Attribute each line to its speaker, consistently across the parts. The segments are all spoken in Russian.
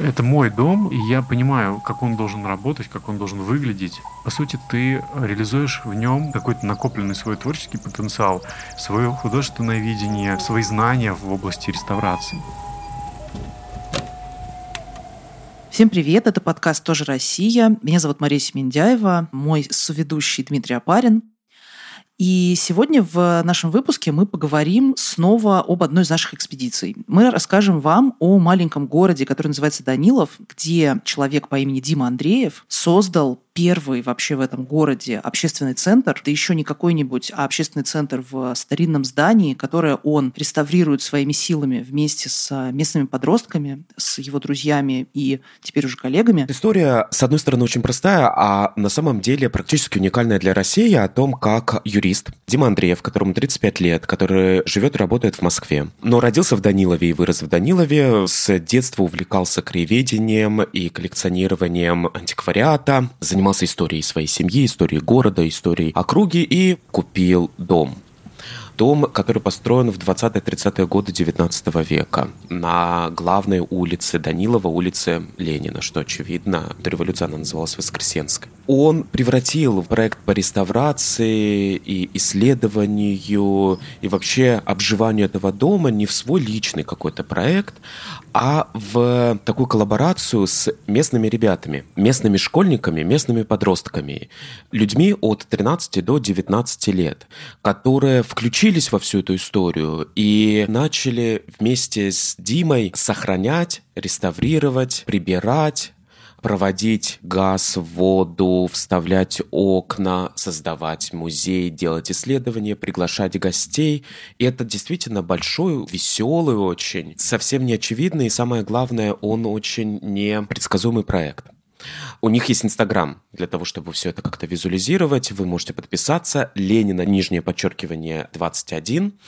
Speaker 1: Это мой дом, и я понимаю, как он должен работать, как он должен выглядеть. По сути, ты реализуешь в нем какой-то накопленный свой творческий потенциал, свое художественное видение, свои знания в области реставрации.
Speaker 2: Всем привет, это подкаст «Тоже Россия». Меня зовут Мария Семендяева, мой соведущий Дмитрий Апарин. И сегодня в нашем выпуске мы поговорим снова об одной из наших экспедиций. Мы расскажем вам о маленьком городе, который называется Данилов, где человек по имени Дима Андреев создал первый вообще в этом городе общественный центр, да еще не какой-нибудь, а общественный центр в старинном здании, которое он реставрирует своими силами вместе с местными подростками, с его друзьями и теперь уже коллегами.
Speaker 3: История, с одной стороны, очень простая, а на самом деле практически уникальная для России о том, как юрист Дима Андреев, которому 35 лет, который живет и работает в Москве, но родился в Данилове и вырос в Данилове, с детства увлекался краеведением и коллекционированием антиквариата, занимался занимался историей своей семьи, историей города, историей округи и купил дом дом, который построен в 20-30-е годы 19 века на главной улице Данилова, улице Ленина, что очевидно, до революции она называлась Воскресенской. Он превратил проект по реставрации и исследованию и вообще обживанию этого дома не в свой личный какой-то проект, а в такую коллаборацию с местными ребятами, местными школьниками, местными подростками, людьми от 13 до 19 лет, которые включились во всю эту историю и начали вместе с Димой сохранять, реставрировать, прибирать, проводить газ, воду, вставлять окна, создавать музей, делать исследования, приглашать гостей. И это действительно большой, веселый очень, совсем не очевидный и самое главное, он очень непредсказуемый проект. У них есть Инстаграм для того, чтобы все это как-то визуализировать. Вы можете подписаться. Ленина, нижнее подчеркивание 21.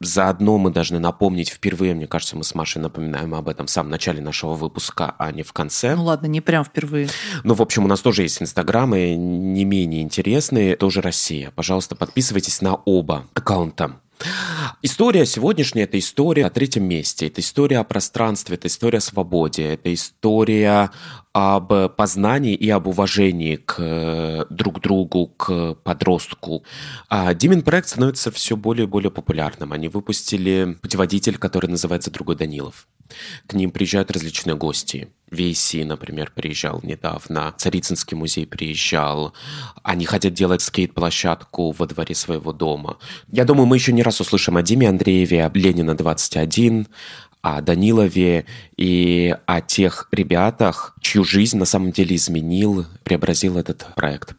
Speaker 3: Заодно мы должны напомнить впервые, мне кажется, мы с Машей напоминаем об этом в самом начале нашего выпуска, а не в конце.
Speaker 2: Ну ладно, не прям впервые.
Speaker 3: Ну, в общем, у нас тоже есть Инстаграмы, не менее интересные, тоже Россия. Пожалуйста, подписывайтесь на оба аккаунта. История сегодняшняя – это история о третьем месте, это история о пространстве, это история о свободе, это история об познании и об уважении к э, друг другу, к подростку. А Димин проект становится все более и более популярным. Они выпустили путеводитель, который называется «Другой Данилов». К ним приезжают различные гости. VC, например, приезжал недавно, Царицынский музей приезжал. Они хотят делать скейт-площадку во дворе своего дома. Я думаю, мы еще не раз услышим о Диме Андрееве, о Ленина 21, о Данилове и о тех ребятах, чью жизнь на самом деле изменил, преобразил этот проект.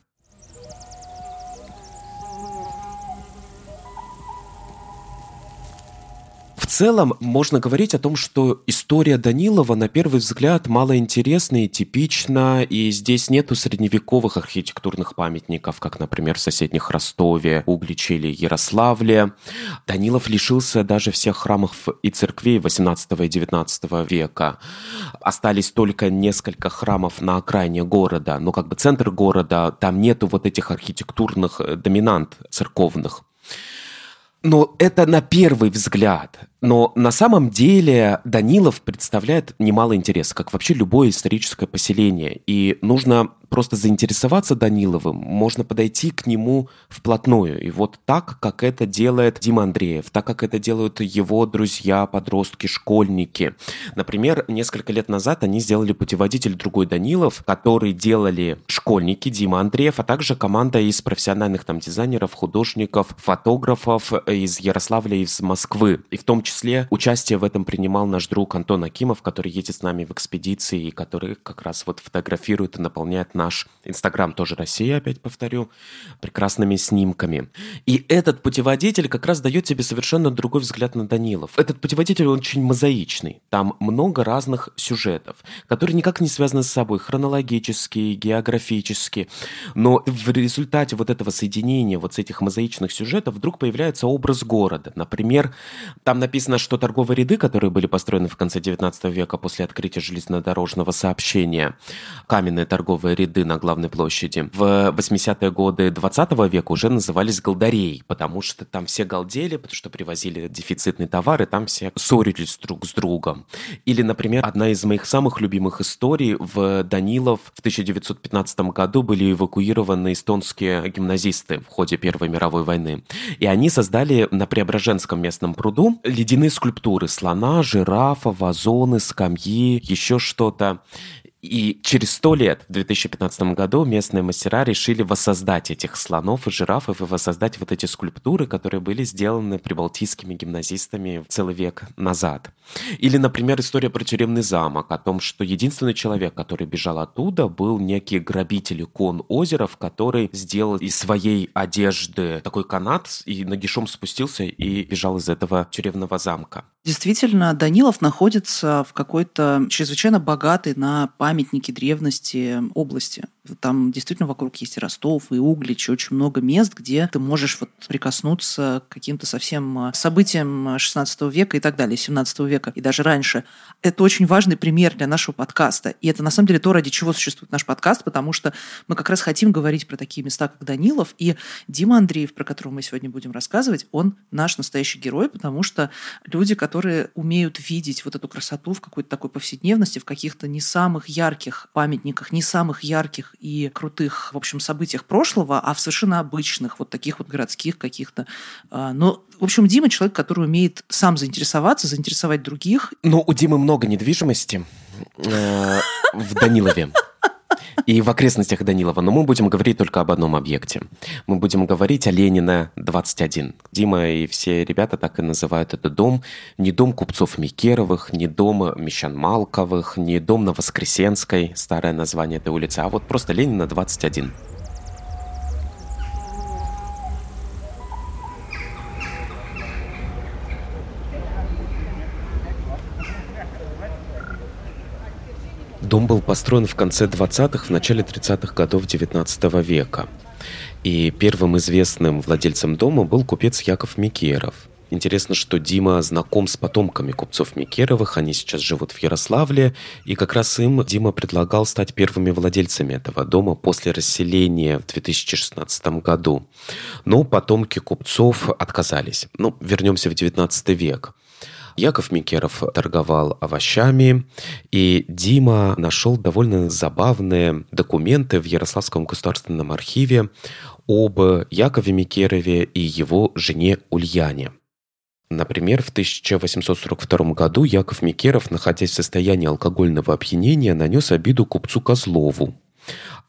Speaker 3: Целом можно говорить о том, что история Данилова на первый взгляд малоинтересна и типична, и здесь нету средневековых архитектурных памятников, как, например, в соседних Ростове, Угличе или Ярославле. Данилов лишился даже всех храмов и церквей 18 и 19 века. Остались только несколько храмов на окраине города, но как бы центр города, там нету вот этих архитектурных доминант церковных. Но это на первый взгляд. Но на самом деле Данилов представляет немало интереса, как вообще любое историческое поселение. И нужно просто заинтересоваться Даниловым, можно подойти к нему вплотную. И вот так, как это делает Дима Андреев, так, как это делают его друзья, подростки, школьники. Например, несколько лет назад они сделали путеводитель «Другой Данилов», который делали школьники Дима Андреев, а также команда из профессиональных там дизайнеров, художников, фотографов из Ярославля и из Москвы. И в том числе участие в этом принимал наш друг Антон Акимов, который едет с нами в экспедиции и который как раз вот фотографирует и наполняет наш Инстаграм, тоже Россия, опять повторю, прекрасными снимками. И этот путеводитель как раз дает тебе совершенно другой взгляд на Данилов. Этот путеводитель очень мозаичный. Там много разных сюжетов, которые никак не связаны с собой, хронологически, географически. Но в результате вот этого соединения вот с этих мозаичных сюжетов вдруг появляется образ города. Например, там написано что торговые ряды, которые были построены в конце XIX века после открытия железнодорожного сообщения, каменные торговые ряды, ряды на главной площади. В 80-е годы 20 века уже назывались голдарей, потому что там все галдели, потому что привозили дефицитный товар, и там все ссорились друг с другом. Или, например, одна из моих самых любимых историй в Данилов в 1915 году были эвакуированы эстонские гимназисты в ходе Первой мировой войны. И они создали на Преображенском местном пруду ледяные скульптуры слона, жирафа, вазоны, скамьи, еще что-то. И через сто лет, в 2015 году, местные мастера решили воссоздать этих слонов и жирафов и воссоздать вот эти скульптуры, которые были сделаны прибалтийскими гимназистами целый век назад. Или, например, история про тюремный замок, о том, что единственный человек, который бежал оттуда, был некий грабитель икон Озеров, который сделал из своей одежды такой канат и нагишом спустился и бежал из этого тюремного замка.
Speaker 2: Действительно, Данилов находится в какой-то чрезвычайно богатой на памятники древности области. Там действительно вокруг есть и Ростов, и Углич, и очень много мест, где ты можешь вот прикоснуться к каким-то совсем событиям 16 века и так далее, 17 века и даже раньше. Это очень важный пример для нашего подкаста. И это на самом деле то, ради чего существует наш подкаст, потому что мы как раз хотим говорить про такие места, как Данилов. И Дима Андреев, про которого мы сегодня будем рассказывать, он наш настоящий герой, потому что люди, которые умеют видеть вот эту красоту в какой-то такой повседневности, в каких-то не самых ярких памятниках, не самых ярких и крутых, в общем, событиях прошлого, а в совершенно обычных, вот таких вот городских каких-то. А, но, в общем, Дима человек, который умеет сам заинтересоваться, заинтересовать других.
Speaker 3: Ну, у Димы много недвижимости э, в Данилове и в окрестностях Данилова. Но мы будем говорить только об одном объекте. Мы будем говорить о Ленина 21. Дима и все ребята так и называют этот дом. Не дом купцов Микеровых, не дом Мещан Малковых, не дом на Воскресенской, старое название этой улицы, а вот просто Ленина 21. Дом был построен в конце 20-х, в начале 30-х годов 19 века. И первым известным владельцем дома был купец Яков Микеров. Интересно, что Дима знаком с потомками купцов Микеровых, они сейчас живут в Ярославле, и как раз им Дима предлагал стать первыми владельцами этого дома после расселения в 2016 году. Но потомки купцов отказались. Ну, вернемся в 19 век. Яков Микеров торговал овощами, и Дима нашел довольно забавные документы в Ярославском государственном архиве об Якове Микерове и его жене Ульяне. Например, в 1842 году Яков Микеров, находясь в состоянии алкогольного опьянения, нанес обиду купцу Козлову.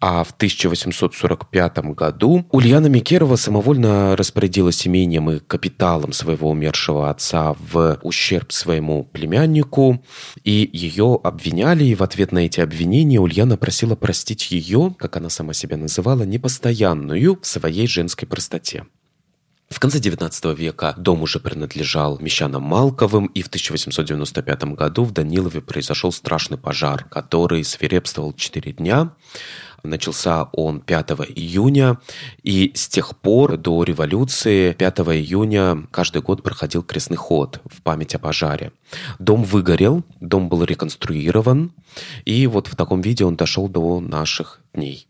Speaker 3: А в 1845 году Ульяна Микерова самовольно распорядилась имением и капиталом своего умершего отца в ущерб своему племяннику, и ее обвиняли, и в ответ на эти обвинения Ульяна просила простить ее, как она сама себя называла, непостоянную в своей женской простоте. В конце XIX века дом уже принадлежал мещанам Малковым, и в 1895 году в Данилове произошел страшный пожар, который свирепствовал 4 дня. Начался он 5 июня, и с тех пор до революции 5 июня каждый год проходил крестный ход в память о пожаре. Дом выгорел, дом был реконструирован, и вот в таком виде он дошел до наших дней.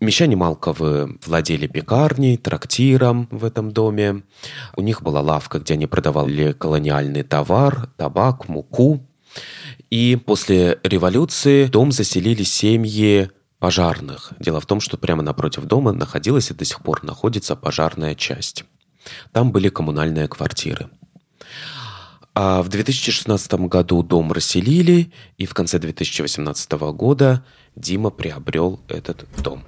Speaker 3: Мещане Малковы владели пекарней, трактиром в этом доме. У них была лавка, где они продавали колониальный товар, табак, муку. И после революции дом заселили семьи пожарных. Дело в том, что прямо напротив дома находилась и до сих пор находится пожарная часть. Там были коммунальные квартиры. А в 2016 году дом расселили, и в конце 2018 года Дима приобрел этот дом.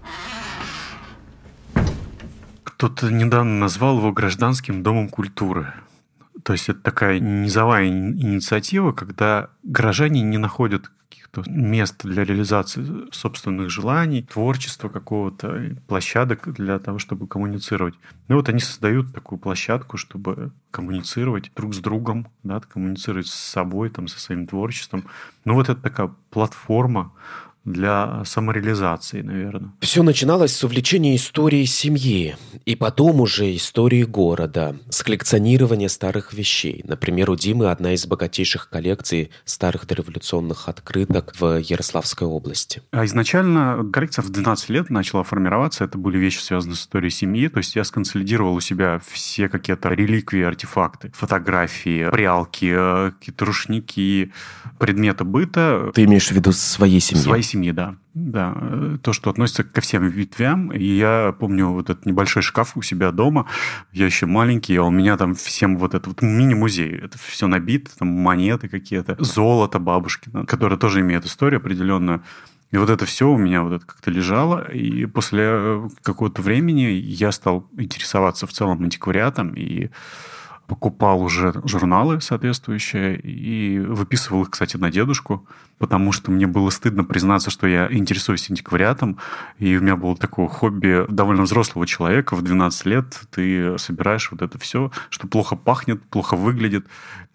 Speaker 1: Кто-то недавно назвал его гражданским домом культуры. То есть это такая низовая инициатива, когда горожане не находят каких-то мест для реализации собственных желаний, творчества какого-то, площадок для того, чтобы коммуницировать. Ну вот они создают такую площадку, чтобы коммуницировать друг с другом, да, коммуницировать с собой, там, со своим творчеством. Ну вот это такая платформа, для самореализации, наверное.
Speaker 3: Все начиналось с увлечения историей семьи, и потом уже истории города, с коллекционирования старых вещей. Например, у Димы одна из богатейших коллекций старых дореволюционных открыток в Ярославской области.
Speaker 1: А изначально коллекция в 12 лет начала формироваться. Это были вещи, связанные с историей семьи. То есть я сконсолидировал у себя все какие-то реликвии, артефакты, фотографии, прялки, э, какие-то рушники, предметы быта.
Speaker 3: Ты имеешь в виду своей семьи?
Speaker 1: Своей семьи, да. Да, то, что относится ко всем ветвям. И я помню вот этот небольшой шкаф у себя дома. Я еще маленький, а у меня там всем вот этот вот мини-музей. Это все набито, там монеты какие-то, золото бабушкина, которое тоже имеет историю определенную. И вот это все у меня вот это как-то лежало. И после какого-то времени я стал интересоваться в целом антиквариатом и покупал уже журналы соответствующие и выписывал их, кстати, на дедушку, потому что мне было стыдно признаться, что я интересуюсь антиквариатом, и у меня было такое хобби довольно взрослого человека в 12 лет. Ты собираешь вот это все, что плохо пахнет, плохо выглядит,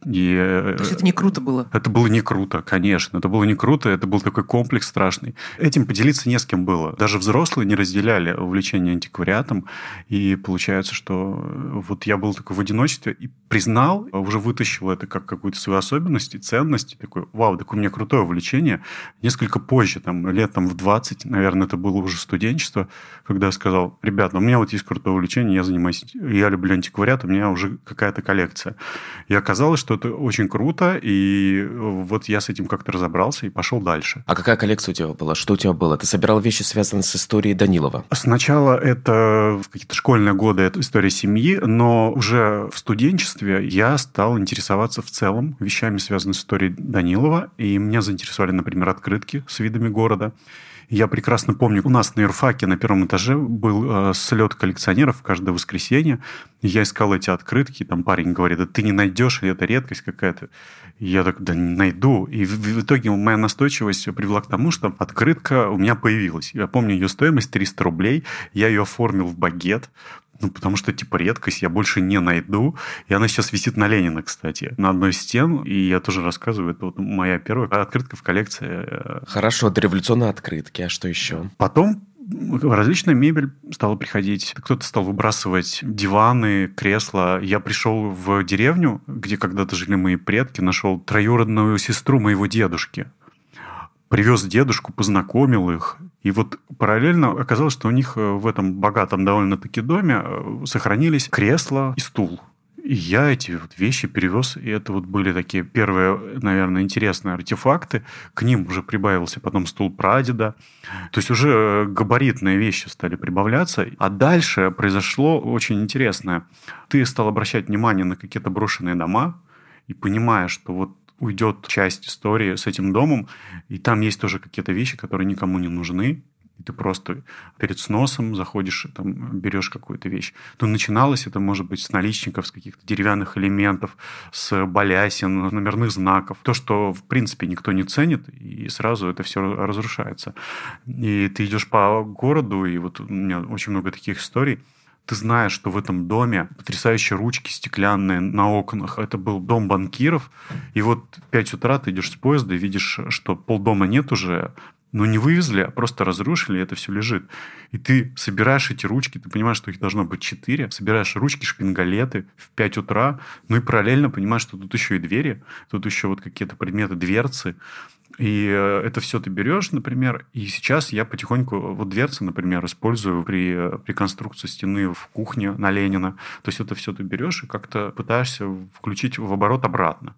Speaker 2: и, То есть это не круто было?
Speaker 1: Это было не круто, конечно. Это было не круто, это был такой комплекс страшный. Этим поделиться не с кем было. Даже взрослые не разделяли увлечение антиквариатом. И получается, что вот я был такой в одиночестве и признал, уже вытащил это как какую-то свою особенность и ценность. И такой, вау, такое у меня крутое увлечение. Несколько позже, там, лет там, в 20, наверное, это было уже студенчество, когда я сказал, ребята, у меня вот есть крутое увлечение, я занимаюсь, я люблю антиквариат, у меня уже какая-то коллекция. И оказалось, что это очень круто, и вот я с этим как-то разобрался и пошел дальше.
Speaker 3: А какая коллекция у тебя была? Что у тебя было? Ты собирал вещи, связанные с историей Данилова?
Speaker 1: Сначала это в какие-то школьные годы, это история семьи, но уже в студенчестве я стал интересоваться в целом вещами, связанными с историей Данилова, и меня заинтересовали, например, открытки с видами города. Я прекрасно помню, у нас на юрфаке на первом этаже был э, слет коллекционеров каждое воскресенье. Я искал эти открытки, там парень говорит, да ты не найдешь, это редкость какая-то. я так, да не найду. И в, в итоге моя настойчивость привела к тому, что открытка у меня появилась. Я помню ее стоимость 300 рублей. Я ее оформил в багет, ну, потому что, типа, редкость я больше не найду. И она сейчас висит на Ленина, кстати, на одной из стен. И я тоже рассказываю, это вот моя первая открытка в коллекции. Э,
Speaker 3: Хорошо, дореволюционные открытки, а что еще?
Speaker 1: Потом различная мебель стала приходить. Кто-то стал выбрасывать диваны, кресла. Я пришел в деревню, где когда-то жили мои предки, нашел троюродную сестру моего дедушки привез дедушку, познакомил их. И вот параллельно оказалось, что у них э, в этом богатом довольно-таки доме э, сохранились кресло и стул. И я эти вот вещи перевез, и это вот были такие первые, наверное, интересные артефакты. К ним уже прибавился потом стул прадеда. То есть уже э, габаритные вещи стали прибавляться. А дальше произошло очень интересное. Ты стал обращать внимание на какие-то брошенные дома, и понимая, что вот уйдет часть истории с этим домом, и там есть тоже какие-то вещи, которые никому не нужны, и ты просто перед сносом заходишь, там, берешь какую-то вещь. Но начиналось это, может быть, с наличников, с каких-то деревянных элементов, с балясин, номерных знаков. То, что, в принципе, никто не ценит, и сразу это все разрушается. И ты идешь по городу, и вот у меня очень много таких историй, ты знаешь, что в этом доме потрясающие ручки стеклянные на окнах. Это был дом банкиров. И вот в 5 утра ты идешь с поезда и видишь, что полдома нет уже, но не вывезли, а просто разрушили, и это все лежит. И ты собираешь эти ручки, ты понимаешь, что их должно быть четыре, собираешь ручки, шпингалеты в 5 утра, ну и параллельно понимаешь, что тут еще и двери, тут еще вот какие-то предметы, дверцы. И э, это все ты берешь, например, и сейчас я потихоньку, вот дверцы, например, использую при, при конструкции стены в кухне на Ленина. То есть это все ты берешь и как-то пытаешься включить в оборот обратно.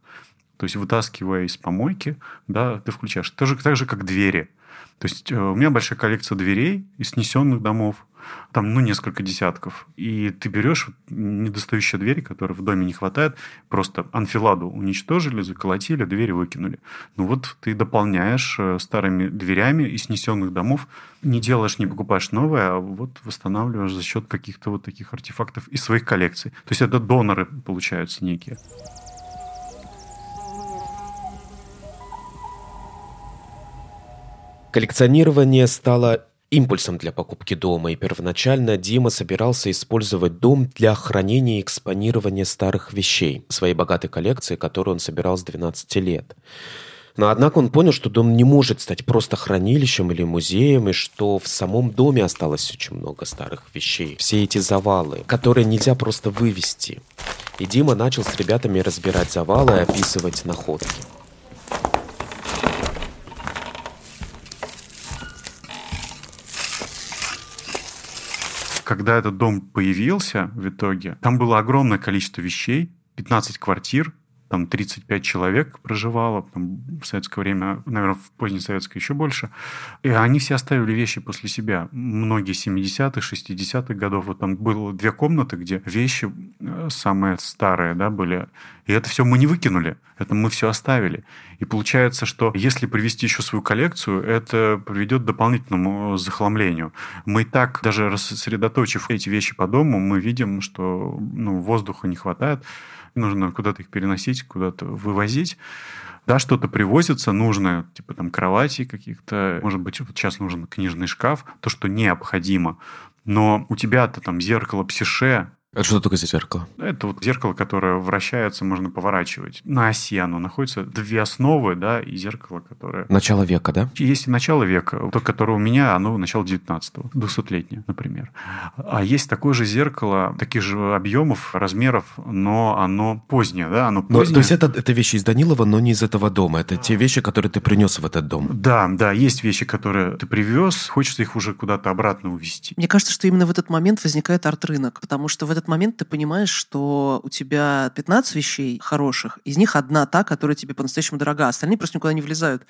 Speaker 1: То есть вытаскивая из помойки, да, ты включаешь. Так же, так же как двери. То есть э, у меня большая коллекция дверей из снесенных домов там, ну, несколько десятков. И ты берешь недостающие двери, которые в доме не хватает, просто анфиладу уничтожили, заколотили, двери выкинули. Ну вот ты дополняешь э, старыми дверями из снесенных домов, не делаешь, не покупаешь новое, а вот восстанавливаешь за счет каких-то вот таких артефактов из своих коллекций. То есть это доноры получаются некие.
Speaker 3: Коллекционирование стало импульсом для покупки дома, и первоначально Дима собирался использовать дом для хранения и экспонирования старых вещей, своей богатой коллекции, которую он собирал с 12 лет. Но однако он понял, что дом не может стать просто хранилищем или музеем, и что в самом доме осталось очень много старых вещей. Все эти завалы, которые нельзя просто вывести. И Дима начал с ребятами разбирать завалы и описывать находки.
Speaker 1: Когда этот дом появился в итоге, там было огромное количество вещей, 15 квартир, там 35 человек проживало, там, в советское время, наверное, в позднее советское еще больше. И они все оставили вещи после себя. Многие 70-х, 60-х годов. Вот там было две комнаты, где вещи э, самые старые да, были. И это все мы не выкинули, это мы все оставили. И получается, что если привести еще свою коллекцию, это приведет к дополнительному захламлению. Мы и так, даже рассредоточив эти вещи по дому, мы видим, что ну, воздуха не хватает нужно куда-то их переносить, куда-то вывозить. Да, что-то привозится нужное, типа там кровати каких-то, может быть, вот сейчас нужен книжный шкаф, то, что необходимо. Но у тебя-то там зеркало псише,
Speaker 3: это что такое за зеркало?
Speaker 1: Это вот зеркало, которое вращается, можно поворачивать. На оси оно находится. Две основы, да, и зеркало, которое...
Speaker 3: Начало века, да?
Speaker 1: Есть начало века. То, которое у меня, оно начало 19-го. 200-летнее, например. А есть такое же зеркало, таких же объемов, размеров, но оно позднее, да, оно позднее.
Speaker 3: Но, то есть это, это вещи из Данилова, но не из этого дома. Это те вещи, которые ты принес в этот дом.
Speaker 1: Да, да, есть вещи, которые ты привез, хочется их уже куда-то обратно увезти.
Speaker 2: Мне кажется, что именно в этот момент возникает арт-рынок, потому что в этот момент ты понимаешь, что у тебя 15 вещей хороших, из них одна та, которая тебе по-настоящему дорога, остальные просто никуда не влезают.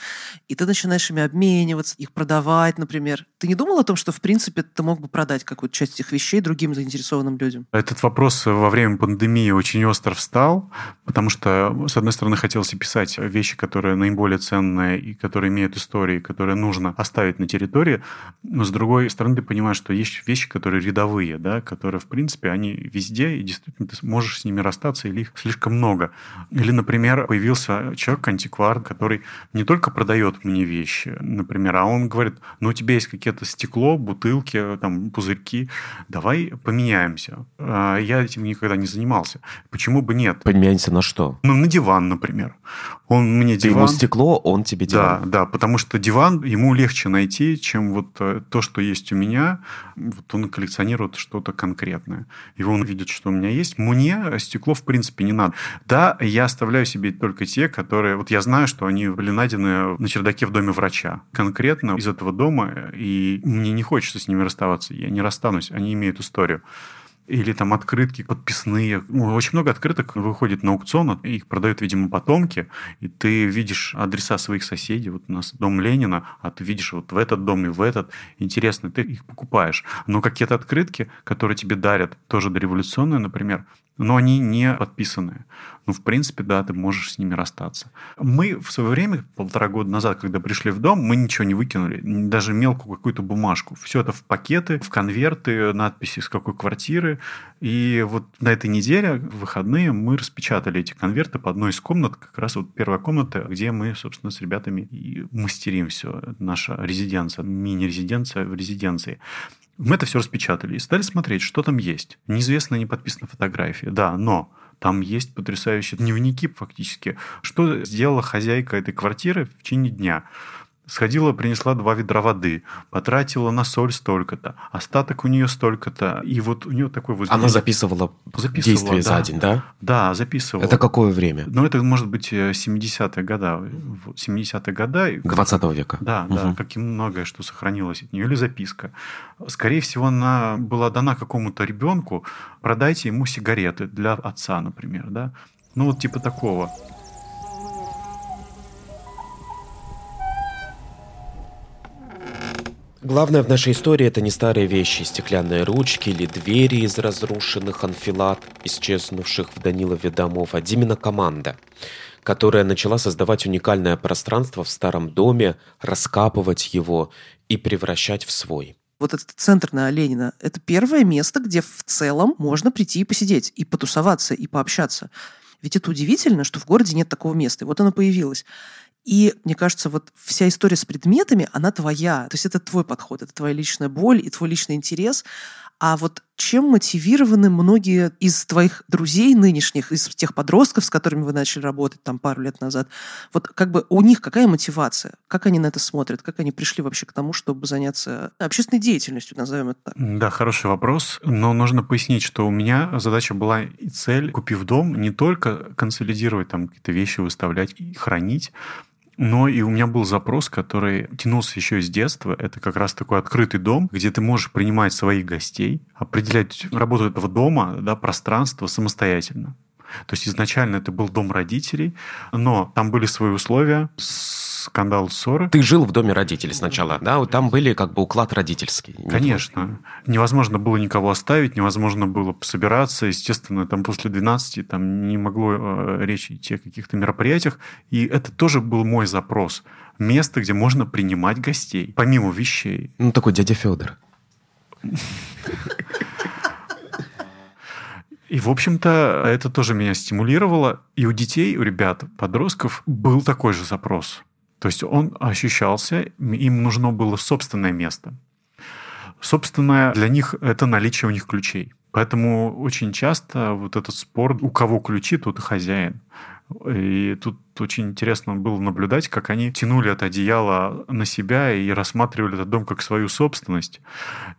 Speaker 2: И ты начинаешь ими обмениваться, их продавать, например. Ты не думал о том, что, в принципе, ты мог бы продать какую-то часть этих вещей другим заинтересованным людям?
Speaker 1: Этот вопрос во время пандемии очень остро встал, потому что, с одной стороны, хотелось писать вещи, которые наиболее ценные и которые имеют истории, которые нужно оставить на территории, но, с другой стороны, ты понимаешь, что есть вещи, которые рядовые, да, которые, в принципе, они везде, и действительно ты можешь с ними расстаться, или их слишком много. Или, например, появился человек-антиквар, который не только продает мне вещи, например, а он говорит, ну, у тебя есть какие-то стекло, бутылки, там, пузырьки, давай поменяемся. А я этим никогда не занимался. Почему бы нет?
Speaker 3: Поменяемся на что?
Speaker 1: Ну, на диван, например. Он мне
Speaker 3: Ты
Speaker 1: диван...
Speaker 3: ему стекло, он тебе диван.
Speaker 1: Да, да, потому что диван ему легче найти, чем вот э, то, что есть у меня. Вот он коллекционирует что-то конкретное. Его он видит, что у меня есть. Мне стекло, в принципе, не надо. Да, я оставляю себе только те, которые... Вот я знаю, что они были найдены на чердаке в доме врача. Конкретно из этого дома. И мне не хочется с ними расставаться. Я не расстанусь. Они имеют историю или там открытки подписные. Ну, очень много открыток выходит на аукцион, их продают, видимо, потомки, и ты видишь адреса своих соседей. Вот у нас дом Ленина, а ты видишь вот в этот дом и в этот. Интересно, ты их покупаешь. Но какие-то открытки, которые тебе дарят, тоже дореволюционные, например, но они не подписанные. Ну, в принципе, да, ты можешь с ними расстаться. Мы в свое время, полтора года назад, когда пришли в дом, мы ничего не выкинули, даже мелкую какую-то бумажку. Все это в пакеты, в конверты, надписи с какой квартиры. И вот на этой неделе, в выходные, мы распечатали эти конверты по одной из комнат, как раз вот первая комната, где мы, собственно, с ребятами и мастерим все. Наша резиденция, мини-резиденция в резиденции. Мы это все распечатали и стали смотреть, что там есть. Неизвестно, не подписана фотография, да, но там есть потрясающие дневники фактически. Что сделала хозяйка этой квартиры в течение дня? Сходила, принесла два ведра воды, потратила на соль столько-то, остаток у нее столько-то. И вот у нее такой вот...
Speaker 3: Она записывала, записывала действия да. за день, да?
Speaker 1: Да, записывала.
Speaker 3: Это какое время?
Speaker 1: Ну, это может быть 70-е годы. 70-е годы.
Speaker 3: 20 века.
Speaker 1: Да, угу. да, как и многое, что сохранилось от нее. Или записка. Скорее всего, она была дана какому-то ребенку, продайте ему сигареты для отца, например, да? Ну, вот типа такого.
Speaker 3: Главное в нашей истории это не старые вещи, стеклянные ручки или двери из разрушенных анфилат, исчезнувших в Данилове домов, а именно команда, которая начала создавать уникальное пространство в старом доме, раскапывать его и превращать в свой.
Speaker 2: Вот этот центр на Ленина – это первое место, где в целом можно прийти и посидеть, и потусоваться, и пообщаться. Ведь это удивительно, что в городе нет такого места. И вот оно появилось. И мне кажется, вот вся история с предметами, она твоя. То есть это твой подход, это твоя личная боль и твой личный интерес. А вот чем мотивированы многие из твоих друзей нынешних, из тех подростков, с которыми вы начали работать там пару лет назад? Вот как бы у них какая мотивация? Как они на это смотрят? Как они пришли вообще к тому, чтобы заняться общественной деятельностью, назовем это так?
Speaker 1: Да, хороший вопрос. Но нужно пояснить, что у меня задача была и цель, купив дом, не только консолидировать там какие-то вещи, выставлять и хранить, но и у меня был запрос, который тянулся еще из детства. Это как раз такой открытый дом, где ты можешь принимать своих гостей, определять работу этого дома, да, пространство самостоятельно. То есть изначально это был дом родителей, но там были свои условия, скандал, ссоры.
Speaker 3: Ты жил в доме родителей сначала, да? Там были как бы уклад родительский.
Speaker 1: Конечно. Невозможно было никого оставить, невозможно было собираться. Естественно, там после 12 там не могло э, речь идти о каких-то мероприятиях. И это тоже был мой запрос. Место, где можно принимать гостей, помимо вещей.
Speaker 3: Ну, такой дядя Федор.
Speaker 1: И, в общем-то, это тоже меня стимулировало. И у детей, у ребят, подростков был такой же запрос. То есть он ощущался, им нужно было собственное место. Собственное для них это наличие у них ключей. Поэтому очень часто вот этот спор, у кого ключи, тот и хозяин. И тут очень интересно было наблюдать, как они тянули это одеяло на себя и рассматривали этот дом как свою собственность.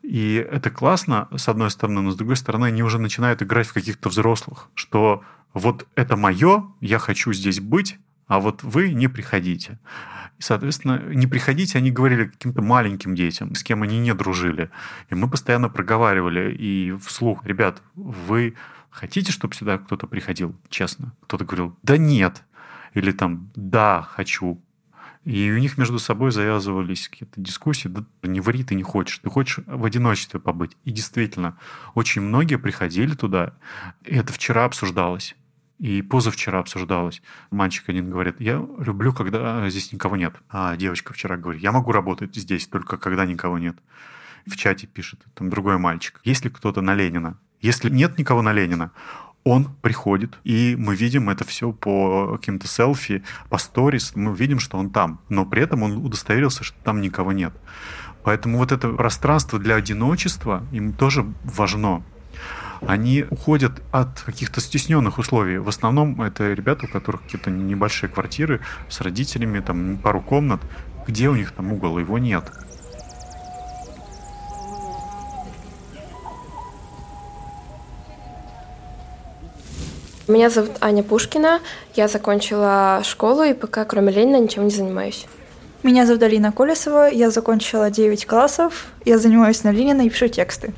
Speaker 1: И это классно, с одной стороны, но с другой стороны, они уже начинают играть в каких-то взрослых, что вот это мое, я хочу здесь быть, а вот вы не приходите. И, соответственно, не приходите, они говорили каким-то маленьким детям, с кем они не дружили. И мы постоянно проговаривали и вслух, ребят, вы хотите, чтобы сюда кто-то приходил, честно? Кто-то говорил, да нет. Или там, да, хочу. И у них между собой завязывались какие-то дискуссии. Да не ври, ты не хочешь. Ты хочешь в одиночестве побыть. И действительно, очень многие приходили туда. И это вчера обсуждалось. И позавчера обсуждалось. Мальчик один говорит, я люблю, когда здесь никого нет. А девочка вчера говорит, я могу работать здесь только когда никого нет. В чате пишет там другой мальчик. Если кто-то на Ленина, если нет никого на Ленина, он приходит, и мы видим это все по каким-то селфи, по сторис, мы видим, что он там, но при этом он удостоверился, что там никого нет. Поэтому вот это пространство для одиночества им тоже важно они уходят от каких-то стесненных условий. В основном это ребята, у которых какие-то небольшие квартиры с родителями, там пару комнат. Где у них там угол? Его нет.
Speaker 4: Меня зовут Аня Пушкина. Я закончила школу и пока кроме Ленина ничем не занимаюсь.
Speaker 5: Меня зовут Алина Колесова. Я закончила 9 классов. Я занимаюсь на Ленина и пишу тексты.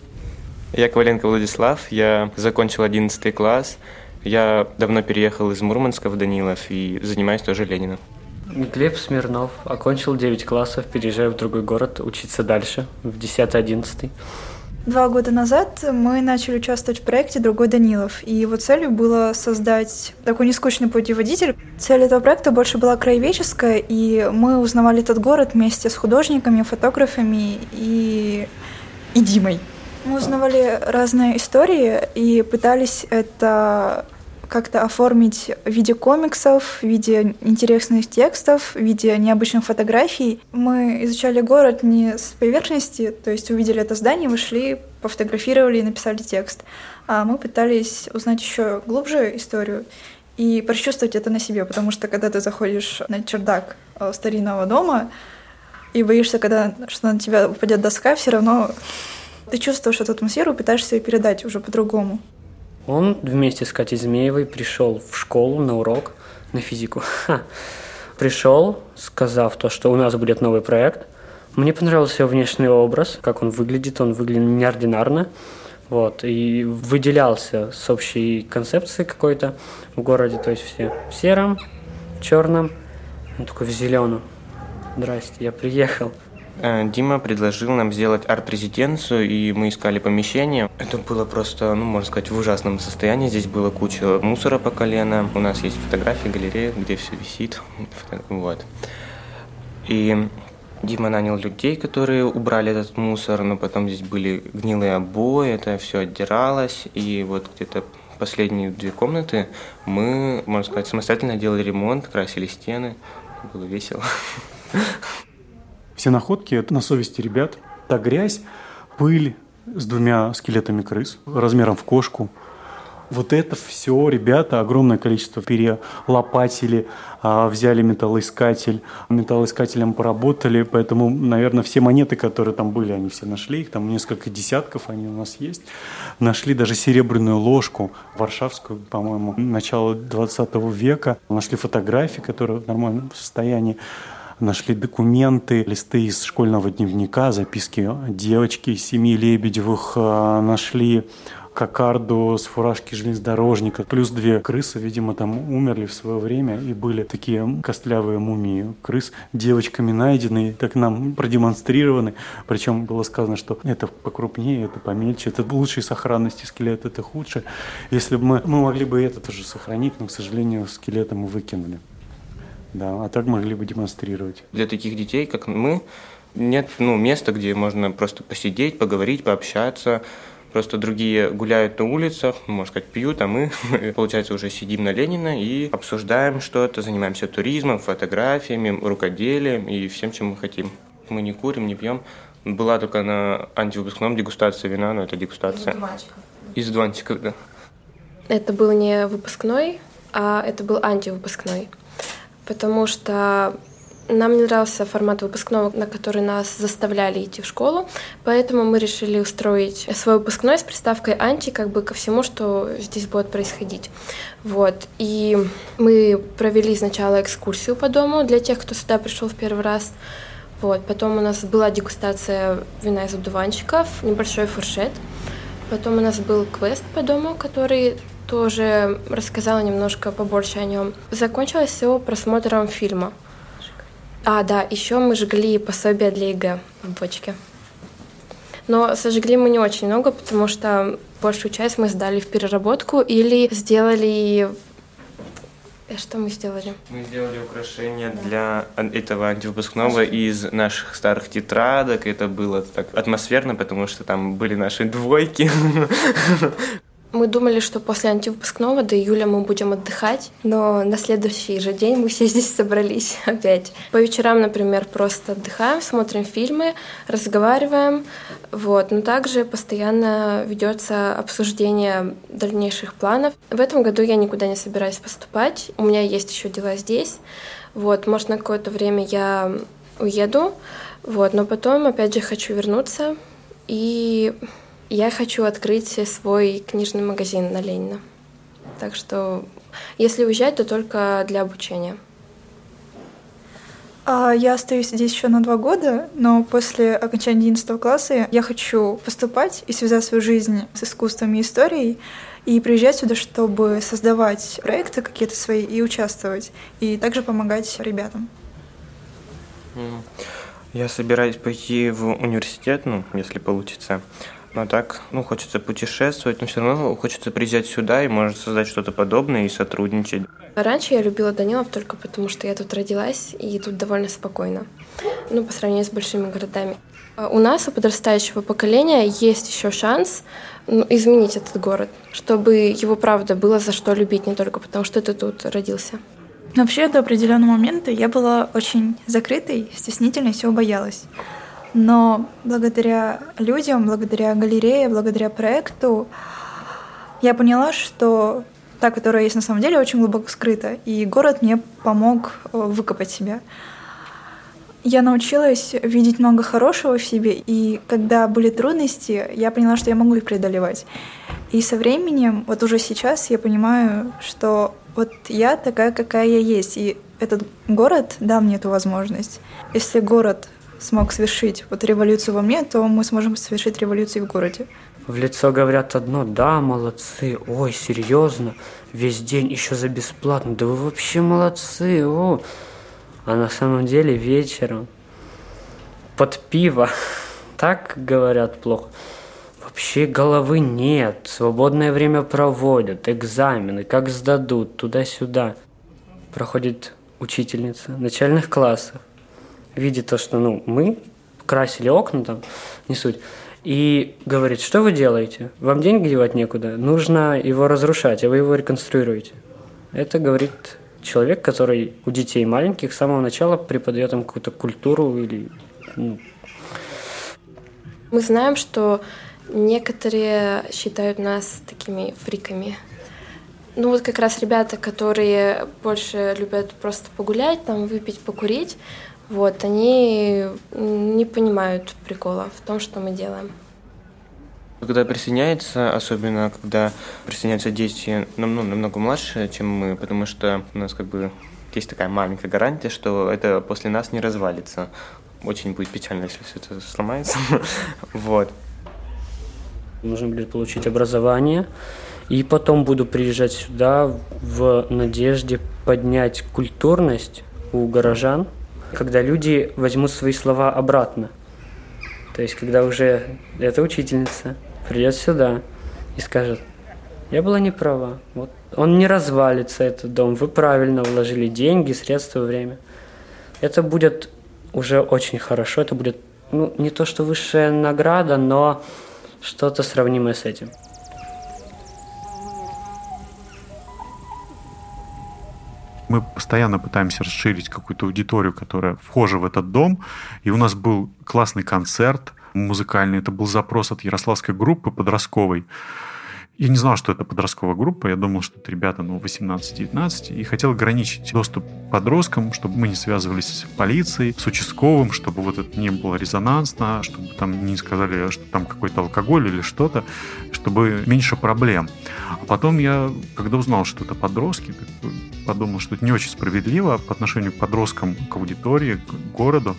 Speaker 6: Я Коваленко Владислав, я закончил 11 класс. Я давно переехал из Мурманска в Данилов и занимаюсь тоже Лениным.
Speaker 7: Глеб Смирнов, окончил 9 классов, переезжаю в другой город учиться дальше, в 10-11.
Speaker 5: Два года назад мы начали участвовать в проекте «Другой Данилов», и его целью было создать такой нескучный путеводитель. Цель этого проекта больше была краеведческая, и мы узнавали этот город вместе с художниками, фотографами и, и Димой. Мы узнавали разные истории и пытались это как-то оформить в виде комиксов, в виде интересных текстов, в виде необычных фотографий. Мы изучали город не с поверхности, то есть увидели это здание, вышли, пофотографировали и написали текст. А мы пытались узнать еще глубже историю и прочувствовать это на себе, потому что когда ты заходишь на чердак э, старинного дома и боишься, когда что на тебя упадет доска, все равно ты чувствуешь эту атмосферу, пытаешься ее передать уже по-другому.
Speaker 7: Он вместе с Катей Змеевой пришел в школу на урок на физику. Пришел, сказав то, что у нас будет новый проект. Мне понравился его внешний образ, как он выглядит. Он выглядит неординарно. Вот, и выделялся с общей концепцией какой-то в городе, то есть все в сером, черном, он такой в зеленом. Здрасте, я приехал.
Speaker 6: Э, Дима предложил нам сделать арт-резиденцию, и мы искали помещение. Это было просто, ну, можно сказать, в ужасном состоянии. Здесь было куча мусора по колено. У нас есть фотографии, галерея, где все висит. Вот. И Дима нанял людей, которые убрали этот мусор, но потом здесь были гнилые обои, это все отдиралось, и вот где-то последние две комнаты мы, можно сказать, самостоятельно делали ремонт, красили стены. Было весело.
Speaker 8: Все находки – это на совести ребят. Та грязь, пыль, с двумя скелетами крыс размером в кошку. Вот это все, ребята, огромное количество перелопатили, а, взяли металлоискатель, металлоискателем поработали, поэтому, наверное, все монеты, которые там были, они все нашли, их там несколько десятков, они у нас есть. Нашли даже серебряную ложку, варшавскую, по-моему, начала 20 века. Нашли фотографии, которые в нормальном состоянии нашли документы, листы из школьного дневника, записки девочки Семи Лебедевых, а, нашли кокарду с фуражки железнодорожника. Плюс две крысы, видимо, там умерли в свое время и были такие костлявые мумии крыс девочками найдены, так нам продемонстрированы. Причем было сказано, что это покрупнее, это помельче, это лучшей сохранности скелет, это худшее. Если бы мы, мы могли бы это тоже сохранить, но, к сожалению, скелеты мы выкинули. Да, а так могли бы демонстрировать.
Speaker 6: Для таких детей, как мы, нет ну, места, где можно просто посидеть, поговорить, пообщаться, Просто другие гуляют на улицах, можно сказать, пьют, а мы, получается, уже сидим на Ленина и обсуждаем что-то, занимаемся туризмом, фотографиями, рукоделием и всем, чем мы хотим. Мы не курим, не пьем. Была только на антивыпускном дегустация вина, но это дегустация. Из дуванчиков. Из дуванчиков, да.
Speaker 4: Это был не выпускной, а это был антивыпускной. Потому что нам не нравился формат выпускного, на который нас заставляли идти в школу, поэтому мы решили устроить свой выпускной с приставкой «анти» как бы ко всему, что здесь будет происходить. Вот. И мы провели сначала экскурсию по дому для тех, кто сюда пришел в первый раз. Вот. Потом у нас была дегустация вина из одуванчиков, небольшой фуршет. Потом у нас был квест по дому, который тоже рассказала немножко побольше о нем. Закончилось все просмотром фильма – а, да, еще мы жгли пособие для ЕГЭ в бочке. Но сожгли мы не очень много, потому что большую часть мы сдали в переработку или сделали... Э, что мы сделали?
Speaker 6: Мы сделали украшения да. для этого антивыпускного из наших старых тетрадок. Это было так атмосферно, потому что там были наши двойки.
Speaker 4: Мы думали, что после антивыпускного до июля мы будем отдыхать, но на следующий же день мы все здесь собрались опять. По вечерам, например, просто отдыхаем, смотрим фильмы, разговариваем, вот. Но также постоянно ведется обсуждение дальнейших планов. В этом году я никуда не собираюсь поступать, у меня есть еще дела здесь, вот. Может, на какое-то время я уеду, вот. Но потом, опять же, хочу вернуться и я хочу открыть свой книжный магазин на Ленина. Так что, если уезжать, то только для обучения.
Speaker 5: А, я остаюсь здесь еще на два года, но после окончания 11 класса я хочу поступать и связать свою жизнь с искусством и историей, и приезжать сюда, чтобы создавать проекты какие-то свои и участвовать, и также помогать ребятам.
Speaker 6: Я собираюсь пойти в университет, ну, если получится. Но так, ну, хочется путешествовать, но все равно хочется приезжать сюда и, может, создать что-то подобное и сотрудничать.
Speaker 4: Раньше я любила Данилов только потому, что я тут родилась, и тут довольно спокойно, ну, по сравнению с большими городами. А у нас, у подрастающего поколения, есть еще шанс ну, изменить этот город, чтобы его, правда, было за что любить, не только потому, что ты тут родился.
Speaker 5: вообще, до определенного момента я была очень закрытой, стеснительной, всего боялась. Но благодаря людям, благодаря галерее, благодаря проекту я поняла, что та, которая есть на самом деле, очень глубоко скрыта. И город мне помог э, выкопать себя. Я научилась видеть много хорошего в себе, и когда были трудности, я поняла, что я могу их преодолевать. И со временем, вот уже сейчас, я понимаю, что вот я такая, какая я есть, и этот город дал мне эту возможность. Если город смог совершить вот революцию во мне, то мы сможем совершить революцию в городе.
Speaker 7: В лицо говорят одно, да, молодцы, ой, серьезно, весь день еще за бесплатно, да вы вообще молодцы, о. А на самом деле вечером под пиво, так говорят плохо, вообще головы нет, свободное время проводят, экзамены, как сдадут, туда-сюда. Проходит учительница начальных классов, видит то, что ну, мы красили окна там, не суть, и говорит, что вы делаете? Вам деньги девать некуда, нужно его разрушать, а вы его реконструируете. Это говорит человек, который у детей маленьких с самого начала преподает им какую-то культуру или... Ну.
Speaker 4: Мы знаем, что Некоторые считают нас такими фриками. Ну вот как раз ребята, которые больше любят просто погулять, там выпить, покурить, вот, они не понимают прикола в том, что мы делаем.
Speaker 6: Когда присоединяется, особенно когда присоединяются дети ну, намного младше, чем мы, потому что у нас как бы есть такая маленькая гарантия, что это после нас не развалится. Очень будет печально, если все это сломается. вот.
Speaker 7: Нужно будет получить образование, и потом буду приезжать сюда в надежде поднять культурность у горожан, когда люди возьмут свои слова обратно. То есть, когда уже эта учительница придет сюда и скажет, я была не права, вот он не развалится, этот дом, вы правильно вложили деньги, средства, время. Это будет уже очень хорошо, это будет ну, не то, что высшая награда, но что-то сравнимое с этим.
Speaker 1: Мы постоянно пытаемся расширить какую-то аудиторию, которая вхожа в этот дом. И у нас был классный концерт музыкальный. Это был запрос от ярославской группы подростковой. Я не знал, что это подростковая группа. Я думал, что это ребята ну, 18-19. И хотел ограничить доступ подросткам, чтобы мы не связывались с полицией, с участковым, чтобы вот это не было резонансно, чтобы там не сказали, что там какой-то алкоголь или что-то, чтобы меньше проблем. А потом я, когда узнал, что это подростки, подумал, что это не очень справедливо по отношению к подросткам, к аудитории, к городу.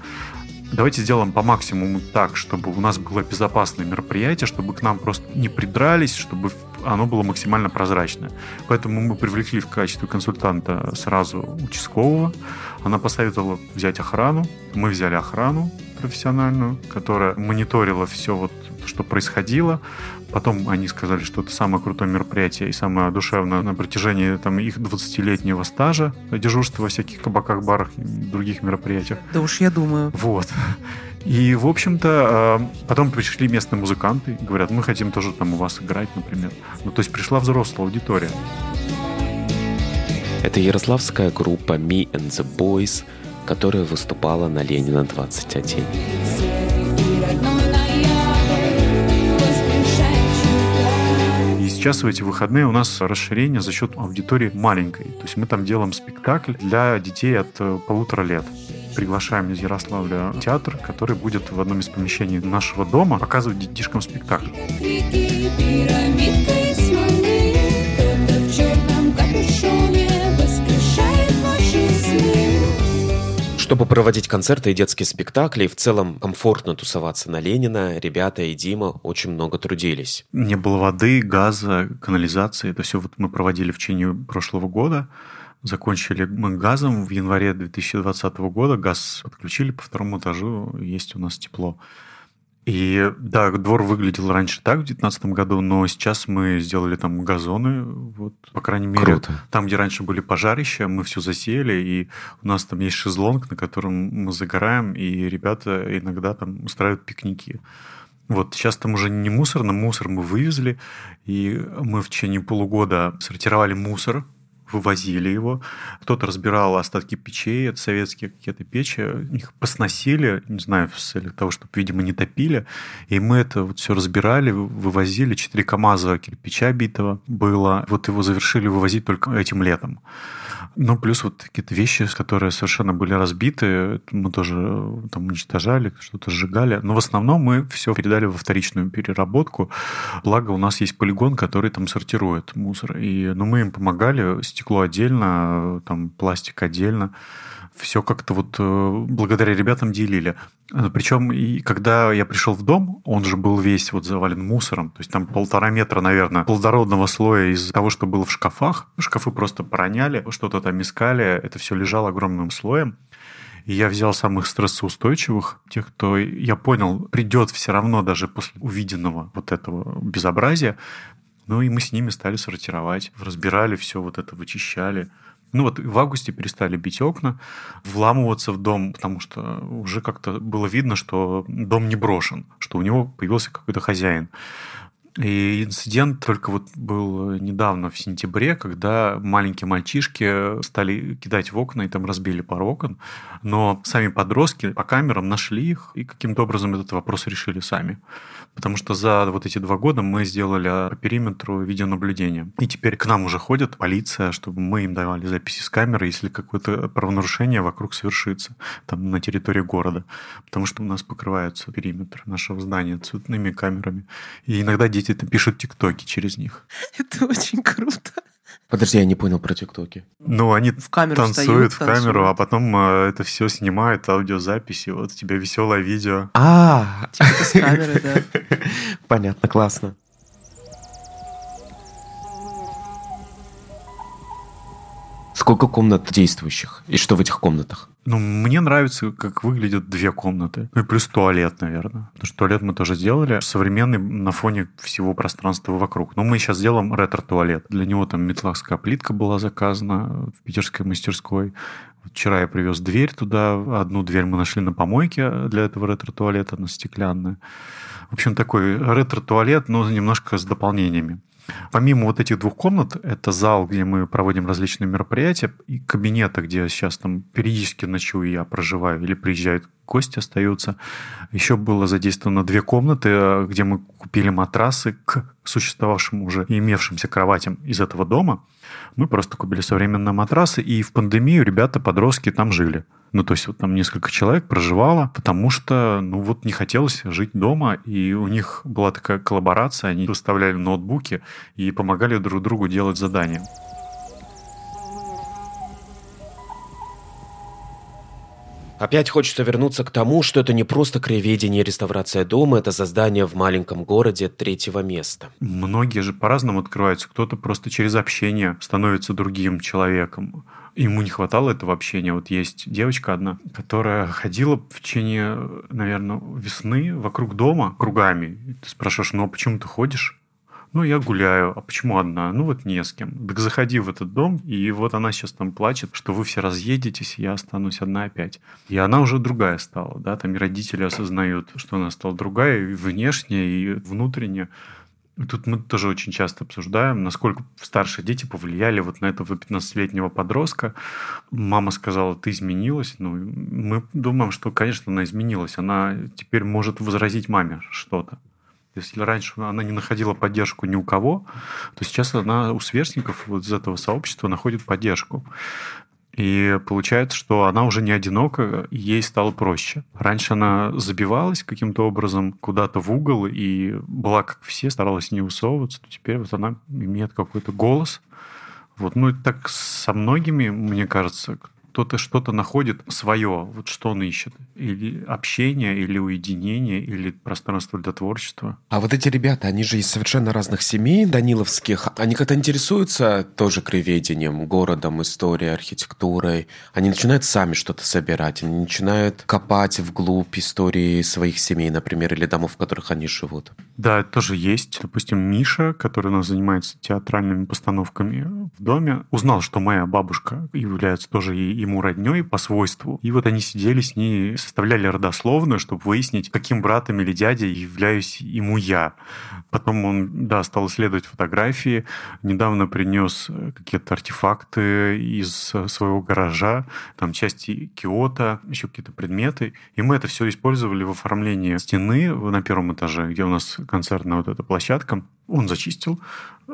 Speaker 1: Давайте сделаем по максимуму так, чтобы у нас было безопасное мероприятие, чтобы к нам просто не придрались, чтобы оно было максимально прозрачное. Поэтому мы привлекли в качестве консультанта сразу участкового. Она посоветовала взять охрану. Мы взяли охрану профессиональную, которая мониторила все вот, что происходило. Потом они сказали, что это самое крутое мероприятие и самое душевное на протяжении там, их 20-летнего стажа дежурства во всяких кабаках, барах и других мероприятиях.
Speaker 2: Да уж я думаю.
Speaker 1: Вот. И, в общем-то, а, потом пришли местные музыканты говорят, мы хотим тоже там у вас играть, например. Ну, то есть пришла взрослая аудитория.
Speaker 3: Это ярославская группа Me and the Boys, которая выступала на Ленина 21.
Speaker 1: Сейчас в эти выходные у нас расширение за счет аудитории маленькой. То есть мы там делаем спектакль для детей от э, полутора лет приглашаем из Ярославля театр, который будет в одном из помещений нашего дома показывать детишкам спектакль.
Speaker 3: Чтобы проводить концерты и детские спектакли, и в целом комфортно тусоваться на Ленина, ребята и Дима очень много трудились.
Speaker 1: Не было воды, газа, канализации. Это все вот мы проводили в течение прошлого года. Закончили мы газом в январе 2020 года. Газ подключили по второму этажу, есть у нас тепло. И да, двор выглядел раньше так, в 2019 году, но сейчас мы сделали там газоны, вот, по крайней мере,
Speaker 3: Круто.
Speaker 1: там, где раньше были пожарища, мы все засеяли, и у нас там есть шезлонг, на котором мы загораем, и ребята иногда там устраивают пикники. Вот сейчас там уже не мусор, на мусор мы вывезли, и мы в течение полугода сортировали мусор, вывозили его. Кто-то разбирал остатки печей, это советские какие-то печи, их посносили, не знаю, с целью того, чтобы, видимо, не топили. И мы это вот все разбирали, вывозили. Четыре КАМАЗа кирпича битого было. Вот его завершили вывозить только этим летом. Ну, плюс вот какие-то вещи, которые совершенно были разбиты, мы тоже э, там уничтожали, что-то сжигали. Но в основном мы все передали во вторичную переработку. Благо у нас есть полигон, который там сортирует мусор. И, ну, мы им помогали, стекло отдельно, там пластик отдельно все как-то вот э, благодаря ребятам делили. Э, Причем, и когда я пришел в дом, он же был весь вот завален мусором. То есть там полтора метра, наверное, плодородного слоя из того, что было в шкафах. Шкафы просто пороняли, что-то там искали. Это все лежало огромным слоем. И я взял самых стрессоустойчивых, тех, кто, я понял, придет все равно даже после увиденного вот этого безобразия. Ну и мы с ними стали сортировать, разбирали все вот это, вычищали. Ну вот в августе перестали бить окна, вламываться в дом, потому что уже как-то было видно, что дом не брошен, что у него появился какой-то хозяин. И инцидент только вот был недавно, в сентябре, когда маленькие мальчишки стали кидать в окна и там разбили пару окон. Но сами подростки по камерам нашли их и каким-то образом этот вопрос решили сами. Потому что за вот эти два года мы сделали по периметру видеонаблюдение. И теперь к нам уже ходит полиция, чтобы мы им давали записи с камеры, если какое-то правонарушение вокруг совершится, там, на территории города. Потому что у нас покрывается периметр нашего здания цветными камерами. И иногда дети пишут тиктоки через них.
Speaker 2: Это очень круто.
Speaker 3: Подожди, я не понял про тиктоки.
Speaker 1: Ну, они
Speaker 2: В камеру
Speaker 1: танцуют
Speaker 2: встают,
Speaker 1: в камеру,
Speaker 2: танцуют.
Speaker 1: а потом э, это все снимают, аудиозаписи. Вот у тебя веселое видео.
Speaker 3: А,
Speaker 2: Типа с камерой, да.
Speaker 3: понятно, классно. Сколько комнат действующих? И что в этих комнатах?
Speaker 1: Ну, мне нравится, как выглядят две комнаты. Ну и плюс туалет, наверное. Потому что туалет мы тоже сделали. Современный на фоне всего пространства вокруг. Но мы сейчас сделаем ретро-туалет. Для него там метлахская плитка была заказана в питерской мастерской. Вчера я привез дверь туда. Одну дверь мы нашли на помойке для этого ретро-туалета. Она стеклянная. В общем, такой ретро-туалет, но немножко с дополнениями. Помимо вот этих двух комнат, это зал, где мы проводим различные мероприятия, и кабинета, где сейчас там периодически ночую я проживаю, или приезжают гости остаются. Еще было задействовано две комнаты, где мы купили матрасы к существовавшим уже имевшимся кроватям из этого дома. Мы просто купили современные матрасы, и в пандемию ребята, подростки там жили. Ну, то есть вот там несколько человек проживало, потому что, ну, вот не хотелось жить дома, и у них была такая коллаборация, они выставляли ноутбуки и помогали друг другу делать задания.
Speaker 3: Опять хочется вернуться к тому, что это не просто краеведение и реставрация дома, это создание в маленьком городе третьего места.
Speaker 1: Многие же по-разному открываются. Кто-то просто через общение становится другим человеком. Ему не хватало этого общения. Вот есть девочка одна, которая ходила в течение, наверное, весны вокруг дома кругами. И ты спрашиваешь, ну а почему ты ходишь? Ну, я гуляю. А почему одна? Ну, вот не с кем. Так заходи в этот дом, и вот она сейчас там плачет, что вы все разъедетесь, и я останусь одна опять. И она уже другая стала, да, там и родители осознают, что она стала другая и внешне, и внутренне. Тут мы тоже очень часто обсуждаем, насколько старшие дети повлияли вот на этого 15-летнего подростка. Мама сказала, ты изменилась. Ну, мы думаем, что, конечно, она изменилась. Она теперь может возразить маме что-то. Если раньше она не находила поддержку ни у кого, то сейчас она у сверстников вот из этого сообщества находит поддержку. И получается, что она уже не одинока, ей стало проще. Раньше она забивалась каким-то образом куда-то в угол и была как все, старалась не высовываться. Теперь вот она имеет какой-то голос. Вот, ну, так со многими, мне кажется, кто-то что-то находит свое, вот что он ищет. Или общение, или уединение, или пространство для творчества.
Speaker 3: А вот эти ребята, они же из совершенно разных семей даниловских. Они как-то интересуются тоже краеведением, городом, историей, архитектурой. Они начинают сами что-то собирать. Они начинают копать вглубь истории своих семей, например, или домов, в которых они живут.
Speaker 1: Да, это тоже есть. Допустим, Миша, который у нас занимается театральными постановками в доме, узнал, что моя бабушка является тоже и- ему родней по свойству. И вот они сидели с ней, составляли родословную, чтобы выяснить, каким братом или дядей являюсь ему я. Потом он, да, стал исследовать фотографии. Недавно принес э, какие-то артефакты из э, своего гаража, там части Киота, еще какие-то предметы. И мы это все использовали в оформлении стены на первом этаже, где у нас концертная вот эта площадка. Он зачистил,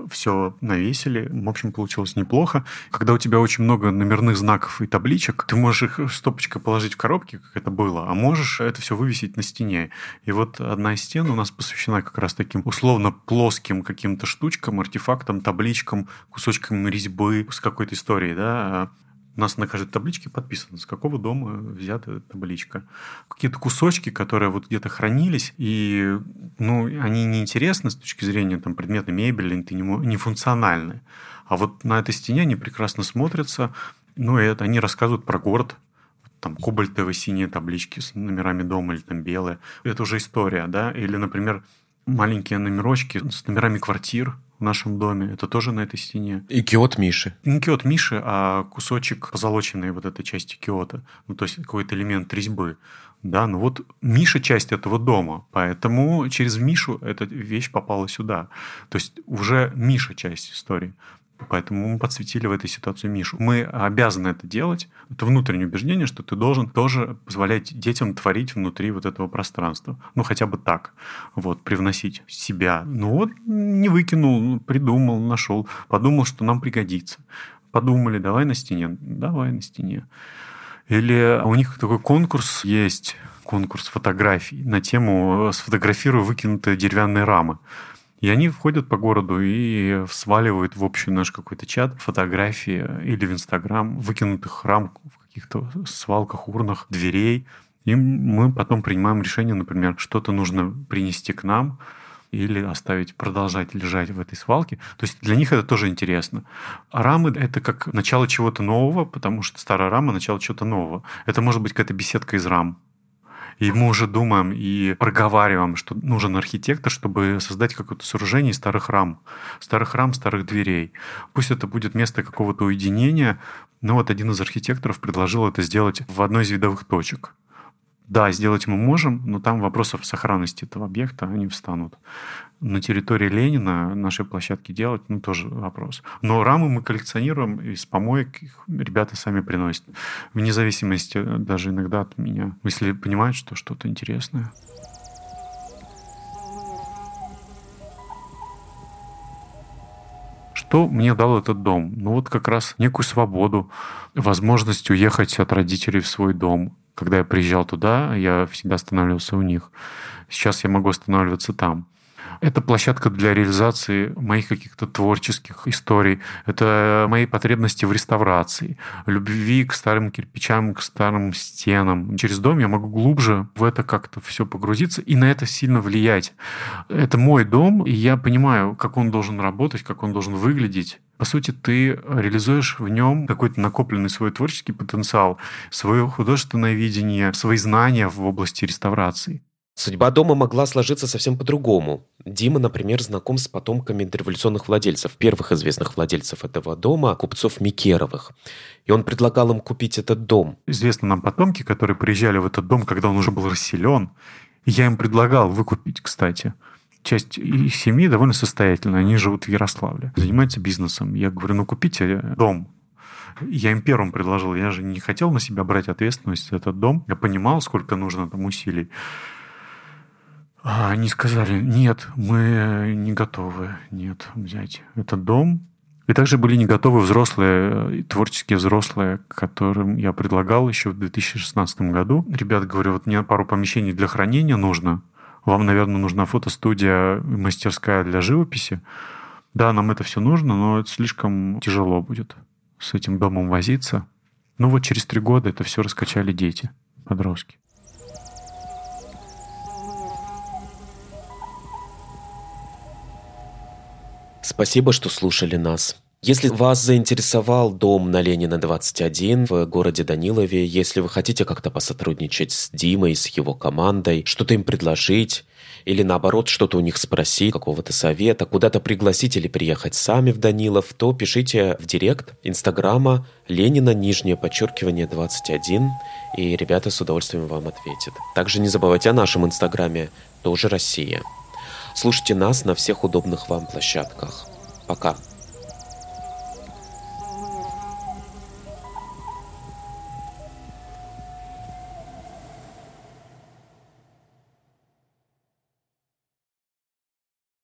Speaker 1: все навесили. В общем, получилось неплохо. Когда у тебя очень много номерных знаков и табличек, ты можешь их стопочкой положить в коробки, как это было, а можешь это все вывесить на стене. И вот одна из стен у нас посвящена как раз таким условно плоским каким-то штучкам, артефактам, табличкам, кусочкам резьбы с какой-то историей, да, у нас на каждой табличке подписано, с какого дома взята табличка. Какие-то кусочки, которые вот где-то хранились, и ну, они неинтересны с точки зрения там, предметной мебели, они не, не функциональны. А вот на этой стене они прекрасно смотрятся, ну, и это, они рассказывают про город, там кобальтовые синие таблички с номерами дома или там белые. Это уже история, да? Или, например, маленькие номерочки с номерами квартир в нашем доме. Это тоже на этой стене.
Speaker 3: И киот Миши.
Speaker 1: Не киот Миши, а кусочек позолоченной вот этой части киота. Ну, то есть какой-то элемент резьбы. Да, ну вот Миша часть этого дома, поэтому через Мишу эта вещь попала сюда. То есть уже Миша часть истории. Поэтому мы подсветили в этой ситуации Мишу. Мы обязаны это делать. Это внутреннее убеждение, что ты должен тоже позволять детям творить внутри вот этого пространства. Ну, хотя бы так. Вот, привносить себя. Ну вот, не выкинул, придумал, нашел. Подумал, что нам пригодится. Подумали, давай на стене. Давай на стене. Или у них такой конкурс есть, конкурс фотографий на тему «Сфотографирую выкинутые деревянные рамы». И они входят по городу и сваливают в общий наш какой-то чат фотографии или в Инстаграм выкинутых рам в каких-то свалках, урнах, дверей. И мы потом принимаем решение, например, что-то нужно принести к нам, или оставить, продолжать лежать в этой свалке. То есть для них это тоже интересно. А рамы — это как начало чего-то нового, потому что старая рама — начало чего-то нового. Это может быть какая-то беседка из рам. И мы уже думаем и проговариваем, что нужен архитектор, чтобы создать какое-то сооружение из старых рам. Старых рам, старых дверей. Пусть это будет место какого-то уединения. Но вот один из архитекторов предложил это сделать в одной из видовых точек. Да, сделать мы можем, но там вопросов сохранности этого объекта, они встанут. На территории Ленина нашей площадки делать, ну, тоже вопрос. Но рамы мы коллекционируем, из помоек их ребята сами приносят. Вне зависимости даже иногда от меня, если понимают, что что-то интересное. Что мне дал этот дом? Ну вот как раз некую свободу, возможность уехать от родителей в свой дом, когда я приезжал туда, я всегда останавливался у них. Сейчас я могу останавливаться там. Это площадка для реализации моих каких-то творческих историй. Это мои потребности в реставрации, любви к старым кирпичам, к старым стенам. Через дом я могу глубже в это как-то все погрузиться и на это сильно влиять. Это мой дом, и я понимаю, как он должен работать, как он должен выглядеть. По сути, ты реализуешь в нем какой-то накопленный свой творческий потенциал, свое художественное видение, свои знания в области реставрации.
Speaker 3: Судьба дома могла сложиться совсем по-другому. Дима, например, знаком с потомками дореволюционных владельцев, первых известных владельцев этого дома, купцов Микеровых. И он предлагал им купить этот дом.
Speaker 1: Известны нам потомки, которые приезжали в этот дом, когда он уже был расселен. я им предлагал выкупить, кстати часть их семьи довольно состоятельная, они живут в Ярославле, занимаются бизнесом. Я говорю, ну купите дом, я им первым предложил, я же не хотел на себя брать ответственность за этот дом. Я понимал, сколько нужно там усилий. А они сказали, нет, мы не готовы, нет, взять этот дом. И также были не готовы взрослые, творческие взрослые, которым я предлагал еще в 2016 году. Ребят, говорю, вот мне пару помещений для хранения нужно – вам, наверное, нужна фотостудия, мастерская для живописи. Да, нам это все нужно, но это слишком тяжело будет с этим домом возиться. Ну вот через три года это все раскачали дети, подростки.
Speaker 3: Спасибо, что слушали нас. Если вас заинтересовал дом на Ленина 21 в городе Данилове, если вы хотите как-то посотрудничать с Димой, с его командой, что-то им предложить, или наоборот, что-то у них спросить, какого-то совета, куда-то пригласить или приехать сами в Данилов, то пишите в директ Инстаграма Ленина, нижнее подчеркивание 21, и ребята с удовольствием вам ответят. Также не забывайте о нашем Инстаграме, тоже Россия. Слушайте нас на всех удобных вам площадках. Пока.